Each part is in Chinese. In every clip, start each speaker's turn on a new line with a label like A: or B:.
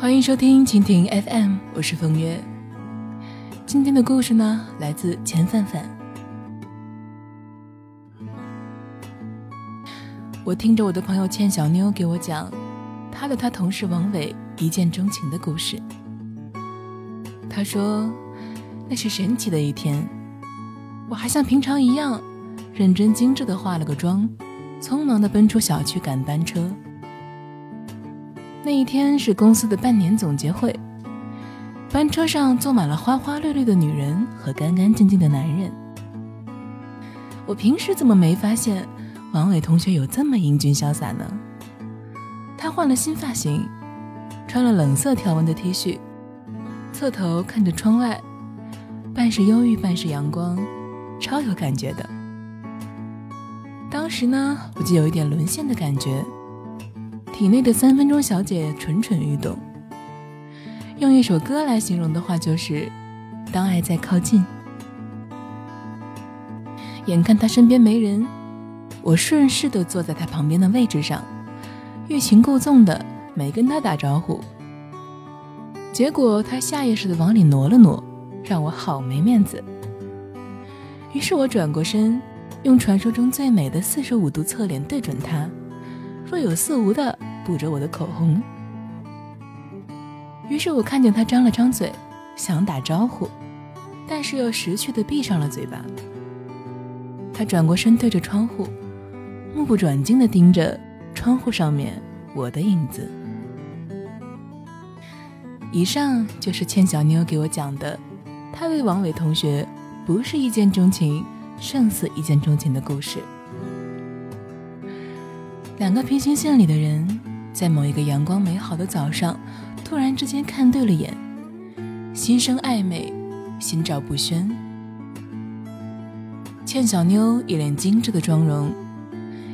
A: 欢迎收听蜻蜓 FM，我是风月。今天的故事呢，来自钱范范。我听着我的朋友倩小妞给我讲，她的她同事王伟一见钟情的故事。他说，那是神奇的一天，我还像平常一样，认真精致的化了个妆，匆忙的奔出小区赶班车。那一天是公司的半年总结会，班车上坐满了花花绿绿的女人和干干净净的男人。我平时怎么没发现王伟同学有这么英俊潇洒呢？他换了新发型，穿了冷色条纹的 T 恤，侧头看着窗外，半是忧郁半是阳光，超有感觉的。当时呢，我就有一点沦陷的感觉。体内的三分钟小姐蠢蠢欲动。用一首歌来形容的话，就是“当爱在靠近”。眼看他身边没人，我顺势的坐在他旁边的位置上，欲擒故纵的没跟他打招呼。结果他下意识的往里挪了挪，让我好没面子。于是我转过身，用传说中最美的四十五度侧脸对准他，若有似无的。补着我的口红，于是我看见他张了张嘴，想打招呼，但是又识趣的闭上了嘴巴。他转过身，对着窗户，目不转睛的盯着窗户上面我的影子。以上就是倩小妞给我讲的，她为王伟同学不是一见钟情，胜似一见钟情的故事。两个平行线里的人。在某一个阳光美好的早上，突然之间看对了眼，心生暧昧，心照不宣。倩小妞一脸精致的妆容，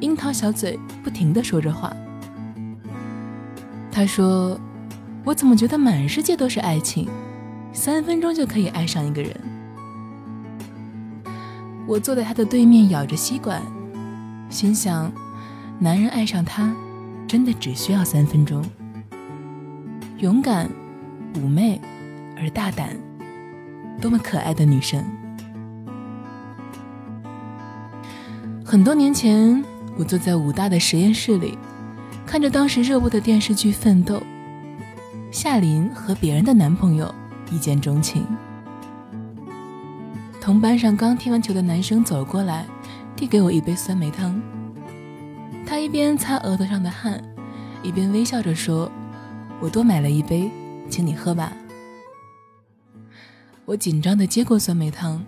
A: 樱桃小嘴不停的说着话。她说：“我怎么觉得满世界都是爱情，三分钟就可以爱上一个人？”我坐在她的对面，咬着吸管，心想：男人爱上她。真的只需要三分钟。勇敢、妩媚而大胆，多么可爱的女生！很多年前，我坐在武大的实验室里，看着当时热播的电视剧《奋斗》，夏琳和别人的男朋友一见钟情。同班上刚踢完球的男生走过来，递给我一杯酸梅汤。他一边擦额头上的汗，一边微笑着说：“我多买了一杯，请你喝吧。”我紧张地接过酸梅汤，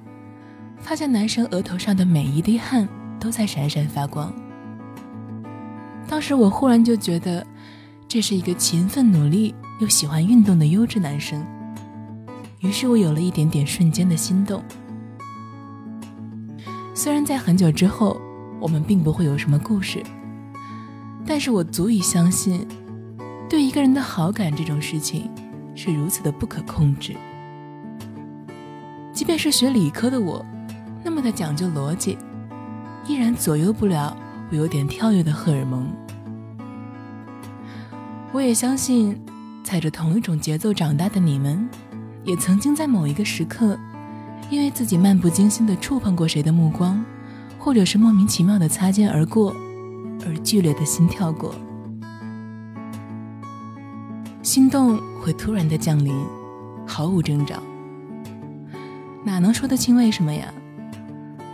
A: 发现男生额头上的每一滴汗都在闪闪发光。当时我忽然就觉得，这是一个勤奋努力又喜欢运动的优质男生。于是我有了一点点瞬间的心动。虽然在很久之后，我们并不会有什么故事。但是我足以相信，对一个人的好感这种事情是如此的不可控制。即便是学理科的我，那么的讲究逻辑，依然左右不了我有点跳跃的荷尔蒙。我也相信，踩着同一种节奏长大的你们，也曾经在某一个时刻，因为自己漫不经心的触碰过谁的目光，或者是莫名其妙的擦肩而过。而剧烈的心跳过，心动会突然的降临，毫无征兆，哪能说得清为什么呀？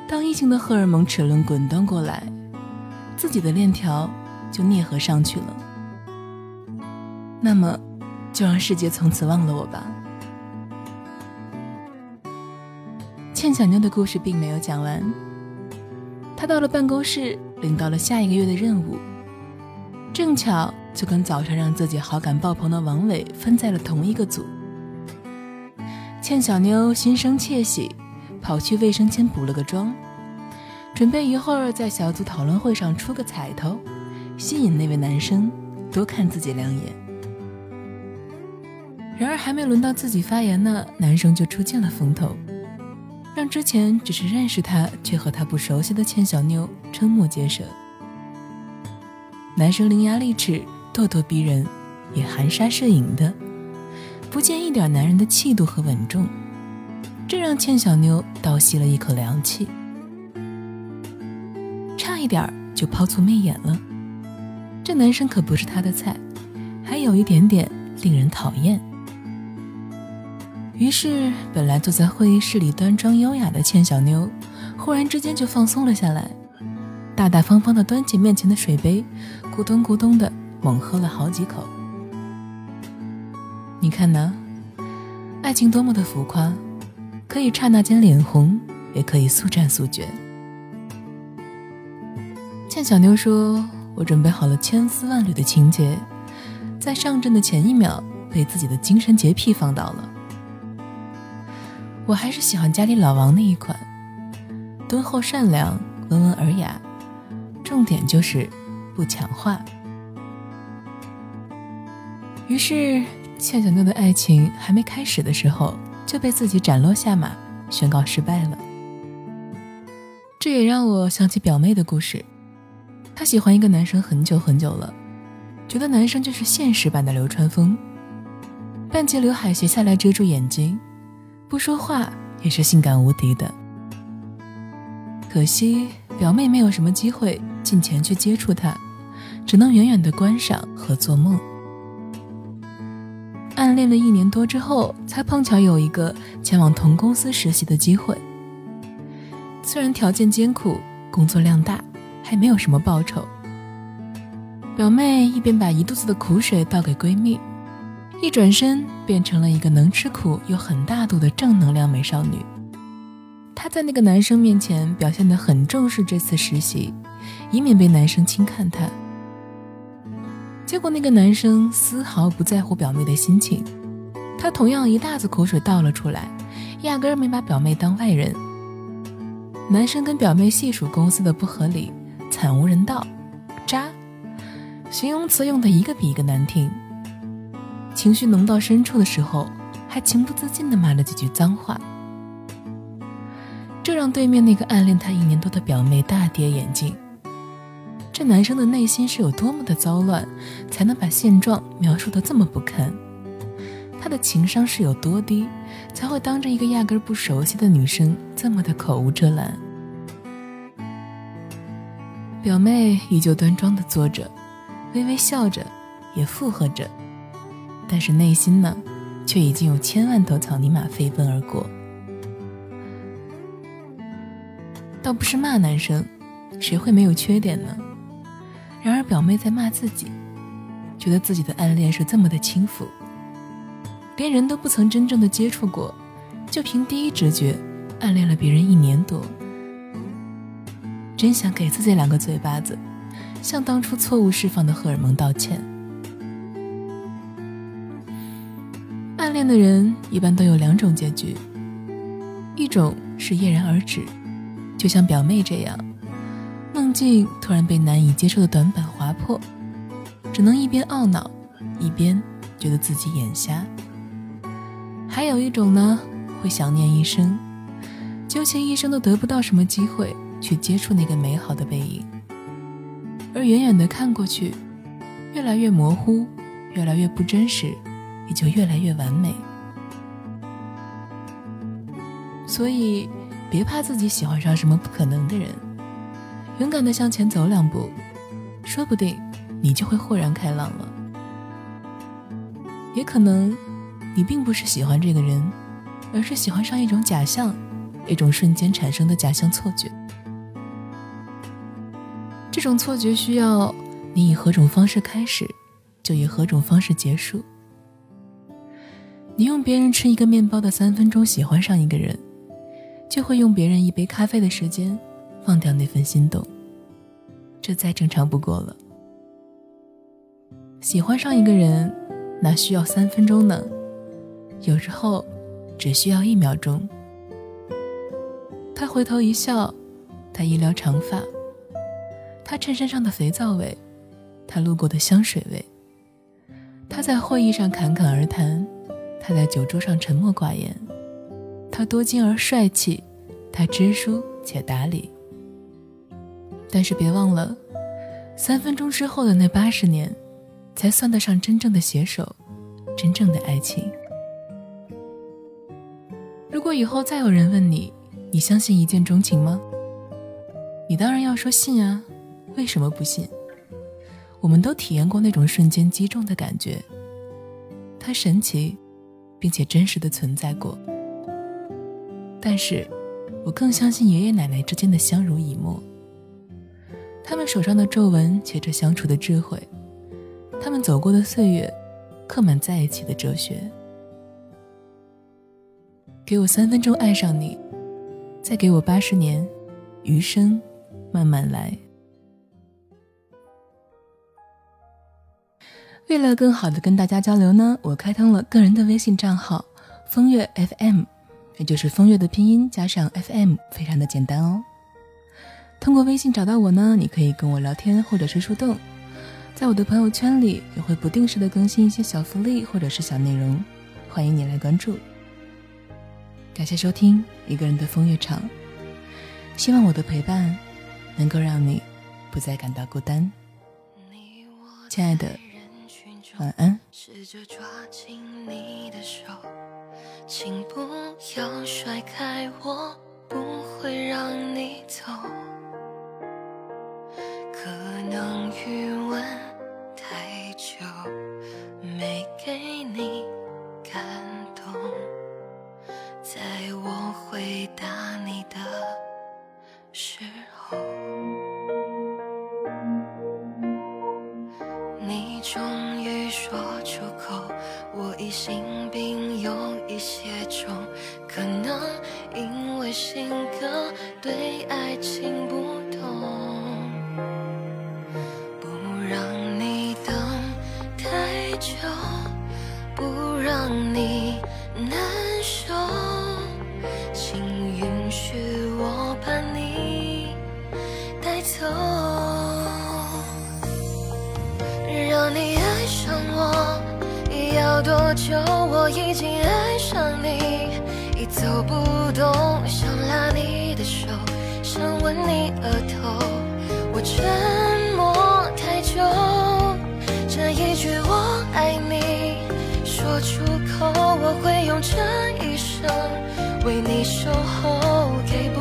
A: 当异性的荷尔蒙齿轮滚动过来，自己的链条就啮合上去了。那么，就让世界从此忘了我吧。倩小妞的故事并没有讲完，到了办公室。领到了下一个月的任务，正巧就跟早上让自己好感爆棚的王伟分在了同一个组。倩小妞心生窃喜，跑去卫生间补了个妆，准备一会儿在小组讨论会上出个彩头，吸引那位男生多看自己两眼。然而还没轮到自己发言呢，男生就出尽了风头。让之前只是认识他却和他不熟悉的千小妞瞠目结舌。男生伶牙俐齿、咄咄逼人，也含沙射影的不见一点男人的气度和稳重，这让倩小妞倒吸了一口凉气，差一点就抛粗媚眼了。这男生可不是她的菜，还有一点点令人讨厌。于是，本来坐在会议室里端庄优雅的倩小妞，忽然之间就放松了下来，大大方方的端起面前的水杯，咕咚咕咚的猛喝了好几口。你看呢？爱情多么的浮夸，可以刹那间脸红，也可以速战速决。倩小妞说：“我准备好了千丝万缕的情节，在上阵的前一秒，被自己的精神洁癖放倒了。”我还是喜欢家里老王那一款，敦厚善良、温文尔雅，重点就是不抢话。于是，倩小妞的爱情还没开始的时候，就被自己斩落下马，宣告失败了。这也让我想起表妹的故事，她喜欢一个男生很久很久了，觉得男生就是现实版的流川枫，半截刘海斜下来遮住眼睛。不说话也是性感无敌的，可惜表妹没有什么机会近前去接触他，只能远远的观赏和做梦。暗恋了一年多之后，才碰巧有一个前往同公司实习的机会。虽然条件艰苦，工作量大，还没有什么报酬。表妹一边把一肚子的苦水倒给闺蜜。一转身变成了一个能吃苦又很大度的正能量美少女。她在那个男生面前表现得很重视这次实习，以免被男生轻看她。结果那个男生丝毫不在乎表妹的心情，他同样一大子口水倒了出来，压根儿没把表妹当外人。男生跟表妹细数公司的不合理、惨无人道、渣，形容词用的一个比一个难听。情绪浓到深处的时候，还情不自禁地骂了几句脏话，这让对面那个暗恋他一年多的表妹大跌眼镜。这男生的内心是有多么的糟乱，才能把现状描述得这么不堪？他的情商是有多低，才会当着一个压根不熟悉的女生这么的口无遮拦？表妹依旧端庄地坐着，微微笑着，也附和着。但是内心呢，却已经有千万头草泥马飞奔而过。倒不是骂男生，谁会没有缺点呢？然而表妹在骂自己，觉得自己的暗恋是这么的轻浮，连人都不曾真正的接触过，就凭第一直觉暗恋了别人一年多，真想给自己两个嘴巴子，向当初错误释放的荷尔蒙道歉。暗恋的人一般都有两种结局，一种是叶然而止，就像表妹这样，梦境突然被难以接受的短板划破，只能一边懊恼，一边觉得自己眼瞎。还有一种呢，会想念一生，纠结一生都得不到什么机会去接触那个美好的背影，而远远的看过去，越来越模糊，越来越不真实。也就越来越完美，所以别怕自己喜欢上什么不可能的人，勇敢的向前走两步，说不定你就会豁然开朗了。也可能你并不是喜欢这个人，而是喜欢上一种假象，一种瞬间产生的假象错觉。这种错觉需要你以何种方式开始，就以何种方式结束。你用别人吃一个面包的三分钟喜欢上一个人，就会用别人一杯咖啡的时间放掉那份心动，这再正常不过了。喜欢上一个人哪需要三分钟呢？有时候只需要一秒钟。他回头一笑，他一撩长发，他衬衫上的肥皂味，他路过的香水味，他在会议上侃侃而谈。他在酒桌上沉默寡言，他多金而帅气，他知书且达理。但是别忘了，三分钟之后的那八十年，才算得上真正的携手，真正的爱情。
B: 如果以后再有人问你，你相信一见钟情吗？你当然要说信啊，为什么不信？我们都体验过那种瞬间击中的感觉，它神奇，并且真实的存在过。但是，我更相信爷爷奶奶之间的相濡以沫，他们手上的皱纹写着相处的智慧，他们走过的岁月，刻满在一起的哲学。给我三分钟爱上你，再给我八十年，余生。慢慢来。为了更好的跟大家交流呢，我开通了个人的微信账号“风月 FM”，也就是“风月”的拼音加上 “FM”，非常的简单哦。通过微信找到我呢，你可以跟我聊天或者是互动，在我的朋友圈里也会不定时的更新一些小福利或者是小内容，欢迎你来关注。感谢收听一个人的风月场，希望我的陪伴。能够让你不再感到孤单，亲爱的，晚安。试着抓紧你的手，请不要甩开我，不会让你走。可能余温走，让你爱上我。要多久？我已经爱上你，已走不动，想拉你的手，想吻你额头。我沉默太久，这一句我爱你说出口，我会用这一生为你守候。给不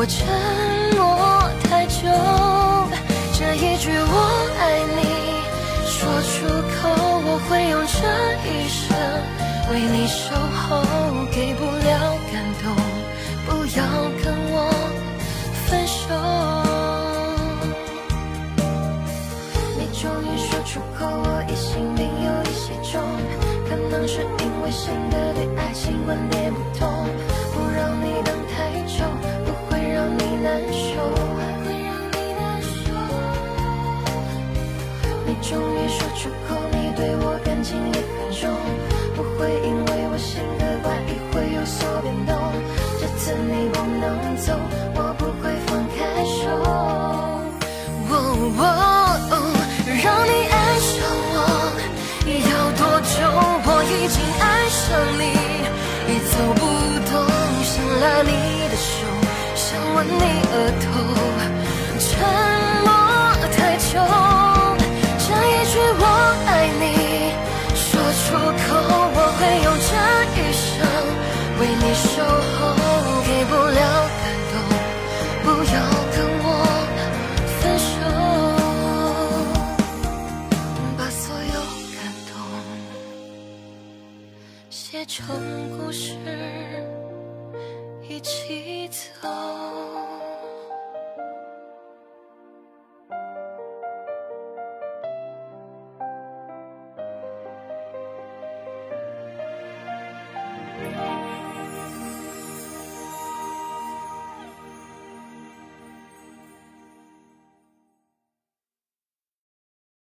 B: 我沉默太久，这一句我爱你说出口，我会用这一生为你守候。给不了感动，不要跟我分手。写成故事，一起走。